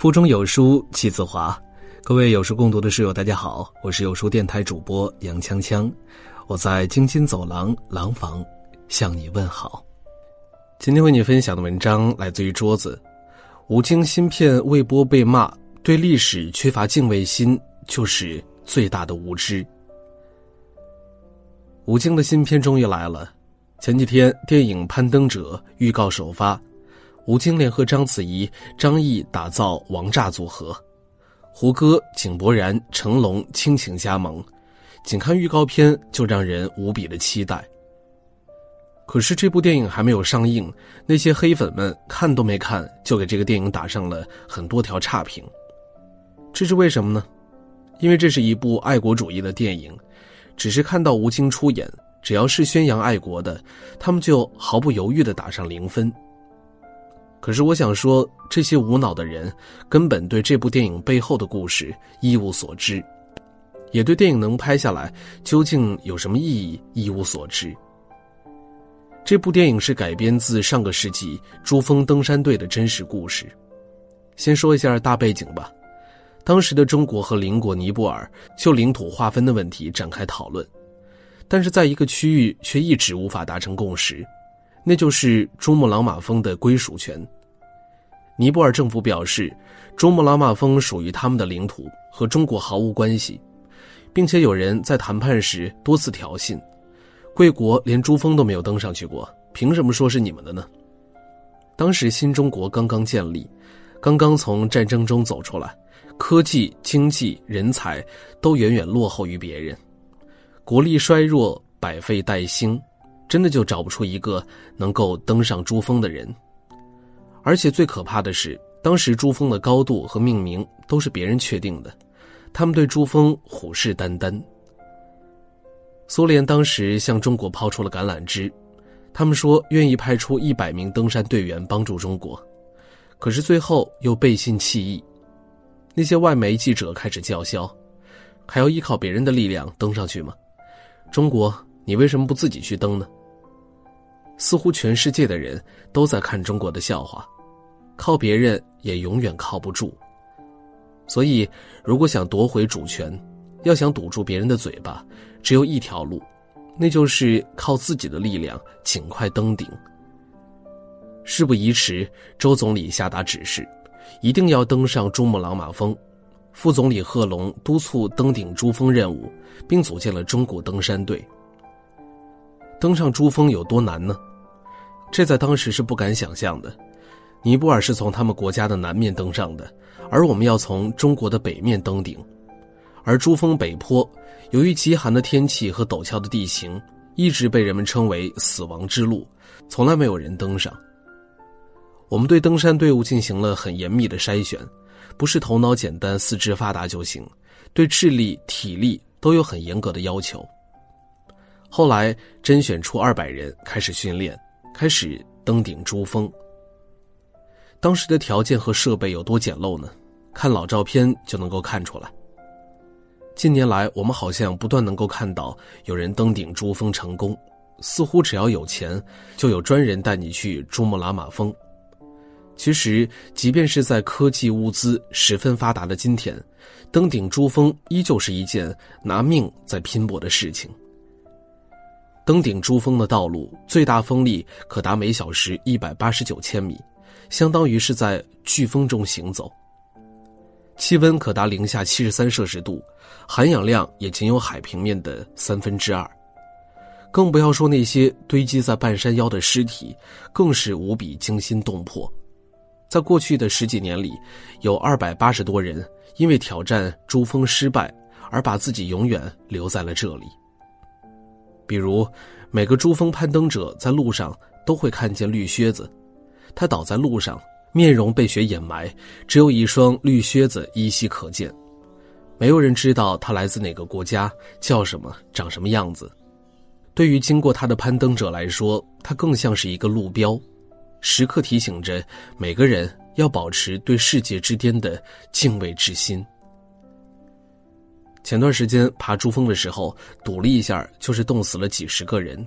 腹中有书气自华，各位有书共读的室友，大家好，我是有书电台主播杨锵锵，我在京津走廊廊坊向你问好。今天为你分享的文章来自于桌子，吴京芯片未播被骂，对历史缺乏敬畏心就是最大的无知。吴京的新片终于来了，前几天电影《攀登者》预告首发。吴京联合章子怡、张译打造王炸组合，胡歌、井柏然、成龙倾情加盟，仅看预告片就让人无比的期待。可是这部电影还没有上映，那些黑粉们看都没看就给这个电影打上了很多条差评，这是为什么呢？因为这是一部爱国主义的电影，只是看到吴京出演，只要是宣扬爱国的，他们就毫不犹豫的打上零分。可是我想说，这些无脑的人根本对这部电影背后的故事一无所知，也对电影能拍下来究竟有什么意义一无所知。这部电影是改编自上个世纪珠峰登山队的真实故事。先说一下大背景吧，当时的中国和邻国尼泊尔就领土划分的问题展开讨论，但是在一个区域却一直无法达成共识。那就是珠穆朗玛峰的归属权。尼泊尔政府表示，珠穆朗玛峰属于他们的领土，和中国毫无关系，并且有人在谈判时多次挑衅，贵国连珠峰都没有登上去过，凭什么说是你们的呢？当时新中国刚刚建立，刚刚从战争中走出来，科技、经济、人才都远远落后于别人，国力衰弱，百废待兴。真的就找不出一个能够登上珠峰的人，而且最可怕的是，当时珠峰的高度和命名都是别人确定的，他们对珠峰虎视眈眈。苏联当时向中国抛出了橄榄枝，他们说愿意派出一百名登山队员帮助中国，可是最后又背信弃义。那些外媒记者开始叫嚣：“还要依靠别人的力量登上去吗？中国，你为什么不自己去登呢？”似乎全世界的人都在看中国的笑话，靠别人也永远靠不住。所以，如果想夺回主权，要想堵住别人的嘴巴，只有一条路，那就是靠自己的力量尽快登顶。事不宜迟，周总理下达指示，一定要登上珠穆朗玛峰。副总理贺龙督促登顶珠峰任务，并组建了中国登山队。登上珠峰有多难呢？这在当时是不敢想象的。尼泊尔是从他们国家的南面登上的，而我们要从中国的北面登顶。而珠峰北坡，由于极寒的天气和陡峭的地形，一直被人们称为“死亡之路”，从来没有人登上。我们对登山队伍进行了很严密的筛选，不是头脑简单、四肢发达就行，对智力、体力都有很严格的要求。后来甄选出二百人，开始训练。开始登顶珠峰。当时的条件和设备有多简陋呢？看老照片就能够看出来。近年来，我们好像不断能够看到有人登顶珠峰成功，似乎只要有钱，就有专人带你去珠穆朗玛峰。其实，即便是在科技物资十分发达的今天，登顶珠峰依旧是一件拿命在拼搏的事情。登顶珠峰的道路最大风力可达每小时一百八十九千米，相当于是在飓风中行走。气温可达零下七十三摄氏度，含氧量也仅有海平面的三分之二。更不要说那些堆积在半山腰的尸体，更是无比惊心动魄。在过去的十几年里，有二百八十多人因为挑战珠峰失败，而把自己永远留在了这里。比如，每个珠峰攀登者在路上都会看见绿靴子，他倒在路上，面容被雪掩埋，只有一双绿靴子依稀可见。没有人知道他来自哪个国家，叫什么，长什么样子。对于经过他的攀登者来说，他更像是一个路标，时刻提醒着每个人要保持对世界之巅的敬畏之心。前段时间爬珠峰的时候，堵了一下，就是冻死了几十个人。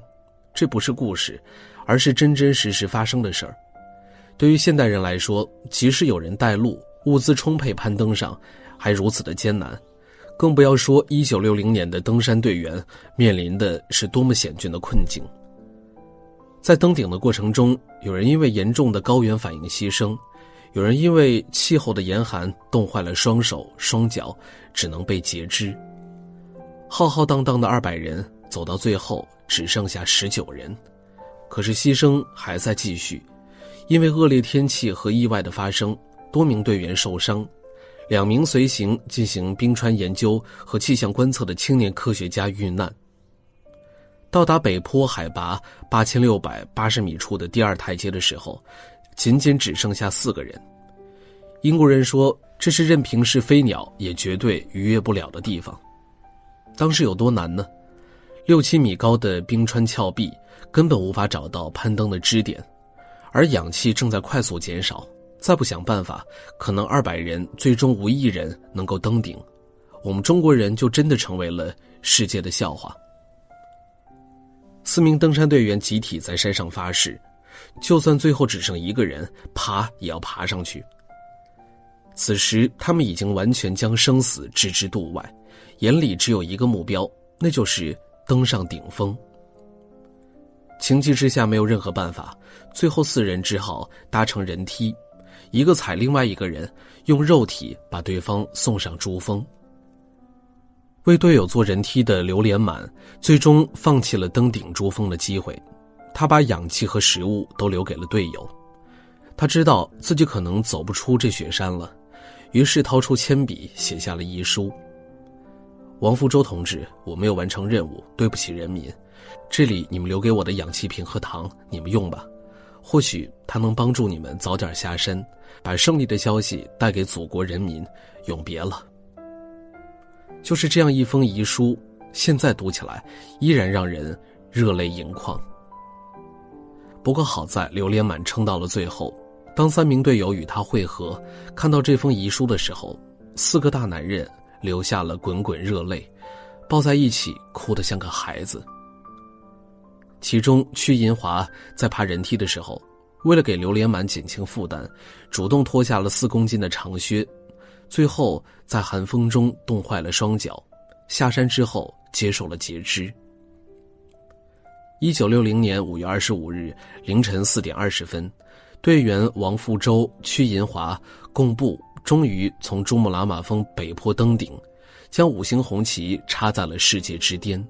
这不是故事，而是真真实实发生的事儿。对于现代人来说，即使有人带路，物资充沛，攀登上还如此的艰难，更不要说一九六零年的登山队员面临的是多么险峻的困境。在登顶的过程中，有人因为严重的高原反应牺牲，有人因为气候的严寒冻坏了双手双脚，只能被截肢。浩浩荡荡的二百人走到最后，只剩下十九人，可是牺牲还在继续，因为恶劣天气和意外的发生，多名队员受伤，两名随行进行冰川研究和气象观测的青年科学家遇难。到达北坡海拔八千六百八十米处的第二台阶的时候，仅仅只剩下四个人。英国人说，这是任凭是飞鸟也绝对逾越不了的地方。当时有多难呢？六七米高的冰川峭壁根本无法找到攀登的支点，而氧气正在快速减少。再不想办法，可能二百人最终无一人能够登顶，我们中国人就真的成为了世界的笑话。四名登山队员集体在山上发誓，就算最后只剩一个人，爬也要爬上去。此时，他们已经完全将生死置之度外。眼里只有一个目标，那就是登上顶峰。情急之下，没有任何办法，最后四人只好搭乘人梯，一个踩另外一个人，用肉体把对方送上珠峰。为队友坐人梯的刘连满，最终放弃了登顶珠峰的机会，他把氧气和食物都留给了队友。他知道自己可能走不出这雪山了，于是掏出铅笔写下了遗书。王福洲同志，我没有完成任务，对不起人民。这里你们留给我的氧气瓶和糖，你们用吧。或许它能帮助你们早点下山，把胜利的消息带给祖国人民。永别了。就是这样一封遗书，现在读起来依然让人热泪盈眶。不过好在刘连满撑到了最后。当三名队友与他会合，看到这封遗书的时候，四个大男人。流下了滚滚热泪，抱在一起哭得像个孩子。其中，屈银华在爬人梯的时候，为了给刘连满减轻负担，主动脱下了四公斤的长靴，最后在寒风中冻坏了双脚，下山之后接受了截肢。一九六零年五月二十五日凌晨四点二十分，队员王富洲、屈银华贡布。终于从珠穆朗玛峰北坡登顶，将五星红旗插在了世界之巅。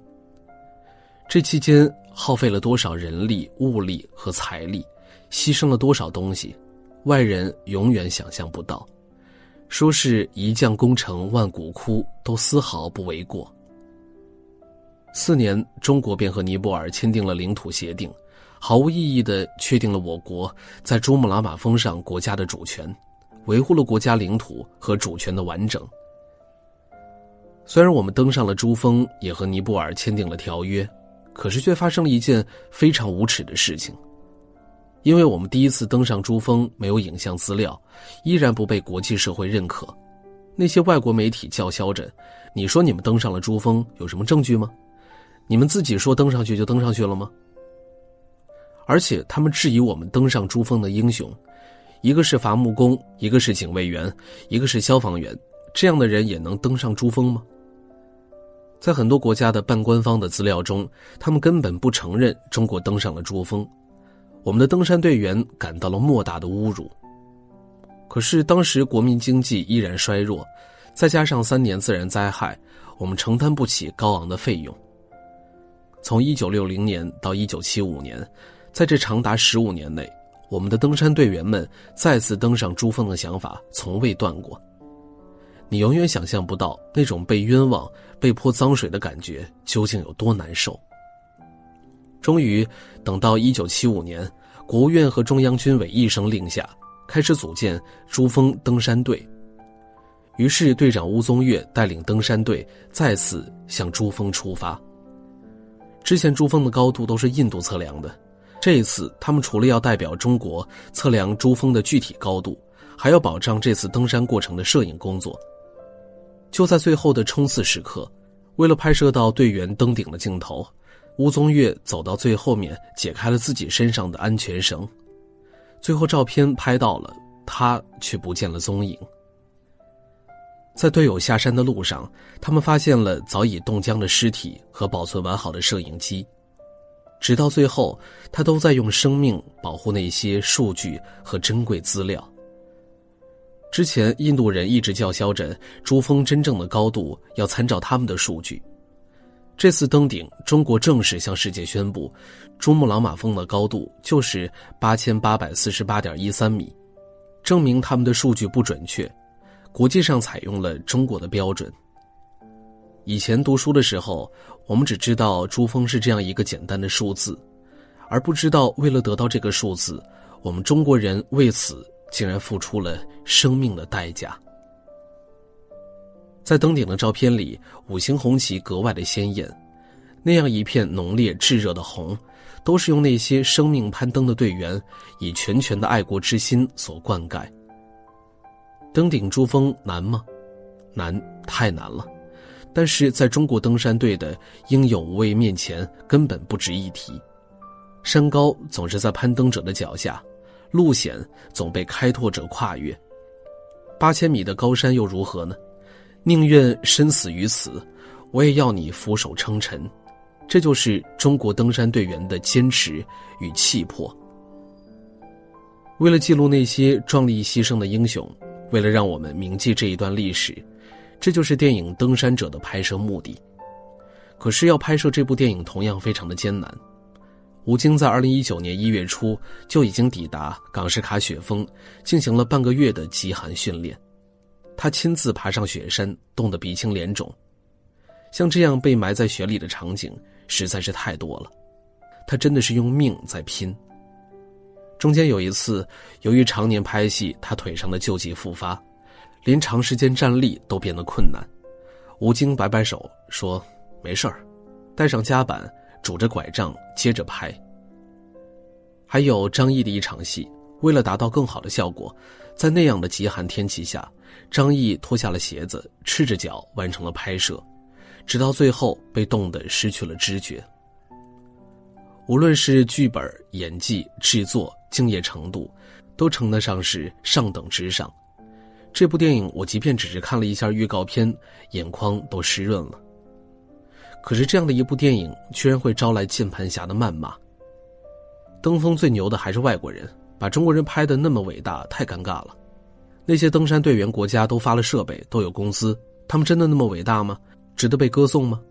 这期间耗费了多少人力、物力和财力，牺牲了多少东西，外人永远想象不到。说是一将功成万骨枯，都丝毫不为过。四年，中国便和尼泊尔签订了领土协定，毫无意义的确定了我国在珠穆朗玛峰上国家的主权。维护了国家领土和主权的完整。虽然我们登上了珠峰，也和尼泊尔签订了条约，可是却发生了一件非常无耻的事情。因为我们第一次登上珠峰没有影像资料，依然不被国际社会认可。那些外国媒体叫嚣着：“你说你们登上了珠峰，有什么证据吗？你们自己说登上去就登上去了吗？”而且他们质疑我们登上珠峰的英雄。一个是伐木工，一个是警卫员，一个是消防员，这样的人也能登上珠峰吗？在很多国家的半官方的资料中，他们根本不承认中国登上了珠峰。我们的登山队员感到了莫大的侮辱。可是当时国民经济依然衰弱，再加上三年自然灾害，我们承担不起高昂的费用。从一九六零年到一九七五年，在这长达十五年内。我们的登山队员们再次登上珠峰的想法从未断过。你永远想象不到那种被冤枉、被泼脏水的感觉究竟有多难受。终于，等到一九七五年，国务院和中央军委一声令下，开始组建珠峰登山队。于是，队长乌宗岳带领登山队再次向珠峰出发。之前珠峰的高度都是印度测量的。这一次，他们除了要代表中国测量珠峰的具体高度，还要保障这次登山过程的摄影工作。就在最后的冲刺时刻，为了拍摄到队员登顶的镜头，吴宗岳走到最后面，解开了自己身上的安全绳。最后照片拍到了，他却不见了踪影。在队友下山的路上，他们发现了早已冻僵的尸体和保存完好的摄影机。直到最后，他都在用生命保护那些数据和珍贵资料。之前，印度人一直叫嚣着珠峰真正的高度要参照他们的数据。这次登顶，中国正式向世界宣布，珠穆朗玛峰的高度就是八千八百四十八点一三米，证明他们的数据不准确。国际上采用了中国的标准。以前读书的时候，我们只知道珠峰是这样一个简单的数字，而不知道为了得到这个数字，我们中国人为此竟然付出了生命的代价。在登顶的照片里，五星红旗格外的鲜艳，那样一片浓烈炙热的红，都是用那些生命攀登的队员以拳拳的爱国之心所灌溉。登顶珠峰难吗？难，太难了。但是在中国登山队的英勇无畏面前，根本不值一提。山高总是在攀登者的脚下，路险总被开拓者跨越。八千米的高山又如何呢？宁愿身死于此，我也要你俯首称臣。这就是中国登山队员的坚持与气魄。为了记录那些壮丽牺牲的英雄。为了让我们铭记这一段历史，这就是电影《登山者》的拍摄目的。可是要拍摄这部电影同样非常的艰难。吴京在二零一九年一月初就已经抵达港什卡雪峰，进行了半个月的极寒训练。他亲自爬上雪山，冻得鼻青脸肿。像这样被埋在雪里的场景实在是太多了。他真的是用命在拼。中间有一次，由于常年拍戏，他腿上的旧疾复发，连长时间站立都变得困难。吴京摆摆手说：“没事儿，带上夹板，拄着拐杖接着拍。”还有张译的一场戏，为了达到更好的效果，在那样的极寒天气下，张译脱下了鞋子，赤着脚完成了拍摄，直到最后被冻得失去了知觉。无论是剧本、演技、制作。敬业程度，都称得上是上等之上。这部电影我即便只是看了一下预告片，眼眶都湿润了。可是这样的一部电影，居然会招来键盘侠的谩骂。登峰最牛的还是外国人，把中国人拍的那么伟大，太尴尬了。那些登山队员国家都发了设备，都有工资，他们真的那么伟大吗？值得被歌颂吗？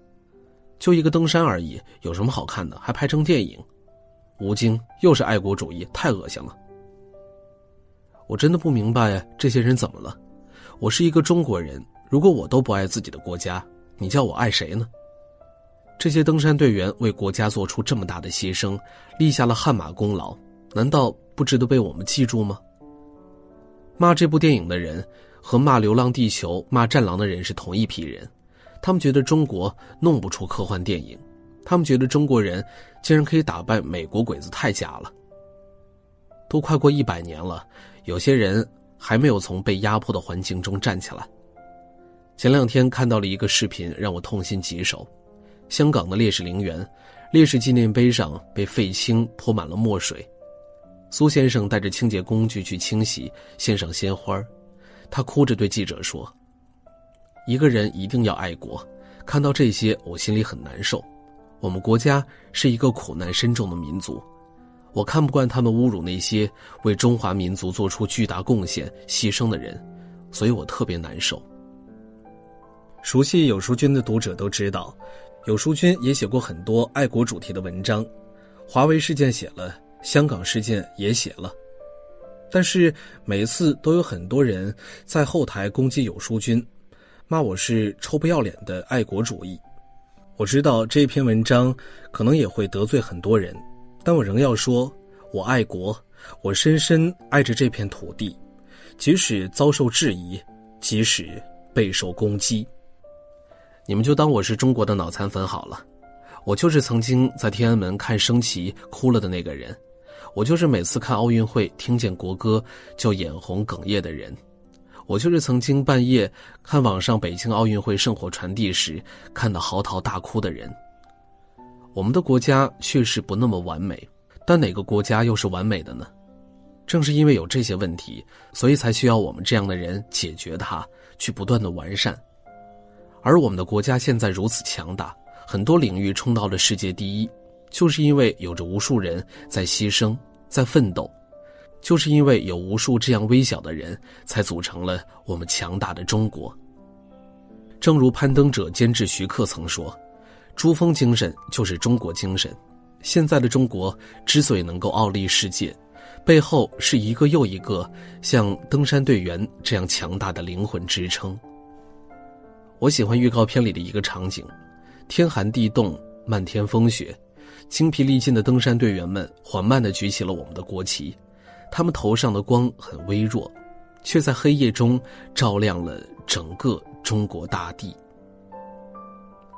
就一个登山而已，有什么好看的？还拍成电影？吴京又是爱国主义，太恶心了。我真的不明白这些人怎么了。我是一个中国人，如果我都不爱自己的国家，你叫我爱谁呢？这些登山队员为国家做出这么大的牺牲，立下了汗马功劳，难道不值得被我们记住吗？骂这部电影的人和骂《流浪地球》、骂《战狼》的人是同一批人，他们觉得中国弄不出科幻电影。他们觉得中国人竟然可以打败美国鬼子，太假了。都快过一百年了，有些人还没有从被压迫的环境中站起来。前两天看到了一个视频，让我痛心疾首。香港的烈士陵园，烈士纪念碑上被废青泼满了墨水。苏先生带着清洁工具去清洗，献上鲜花。他哭着对记者说：“一个人一定要爱国。看到这些，我心里很难受。”我们国家是一个苦难深重的民族，我看不惯他们侮辱那些为中华民族做出巨大贡献、牺牲的人，所以我特别难受。熟悉有书君的读者都知道，有书君也写过很多爱国主题的文章，华为事件写了，香港事件也写了，但是每次都有很多人在后台攻击有书君，骂我是臭不要脸的爱国主义。我知道这篇文章可能也会得罪很多人，但我仍要说，我爱国，我深深爱着这片土地，即使遭受质疑，即使备受攻击，你们就当我是中国的脑残粉好了。我就是曾经在天安门看升旗哭了的那个人，我就是每次看奥运会听见国歌就眼红哽咽的人。我就是曾经半夜看网上北京奥运会圣火传递时看到嚎啕大哭的人。我们的国家确实不那么完美，但哪个国家又是完美的呢？正是因为有这些问题，所以才需要我们这样的人解决它，去不断的完善。而我们的国家现在如此强大，很多领域冲到了世界第一，就是因为有着无数人在牺牲，在奋斗，就是因为有无数这样微小的人，才组成了我们强大的中国。正如攀登者监制徐克曾说：“珠峰精神就是中国精神。”现在的中国之所以能够傲立世界，背后是一个又一个像登山队员这样强大的灵魂支撑。我喜欢预告片里的一个场景：天寒地冻，漫天风雪，精疲力尽的登山队员们缓慢地举起了我们的国旗，他们头上的光很微弱，却在黑夜中照亮了整个中国大地。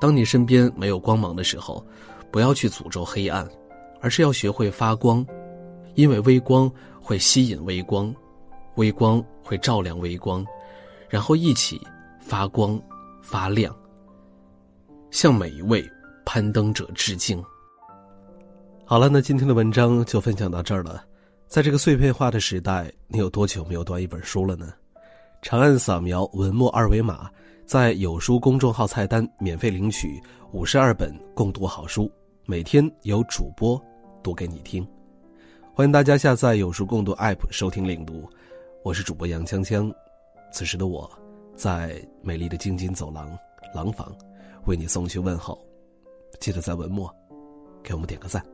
当你身边没有光芒的时候。不要去诅咒黑暗，而是要学会发光，因为微光会吸引微光，微光会照亮微光，然后一起发光发亮。向每一位攀登者致敬。好了，那今天的文章就分享到这儿了。在这个碎片化的时代，你有多久没有读一本书了呢？长按扫描文末二维码，在有书公众号菜单免费领取五十二本共读好书。每天有主播读给你听，欢迎大家下载有书共读 App 收听领读。我是主播杨锵锵，此时的我在美丽的京津走廊廊坊为你送去问候。记得在文末给我们点个赞。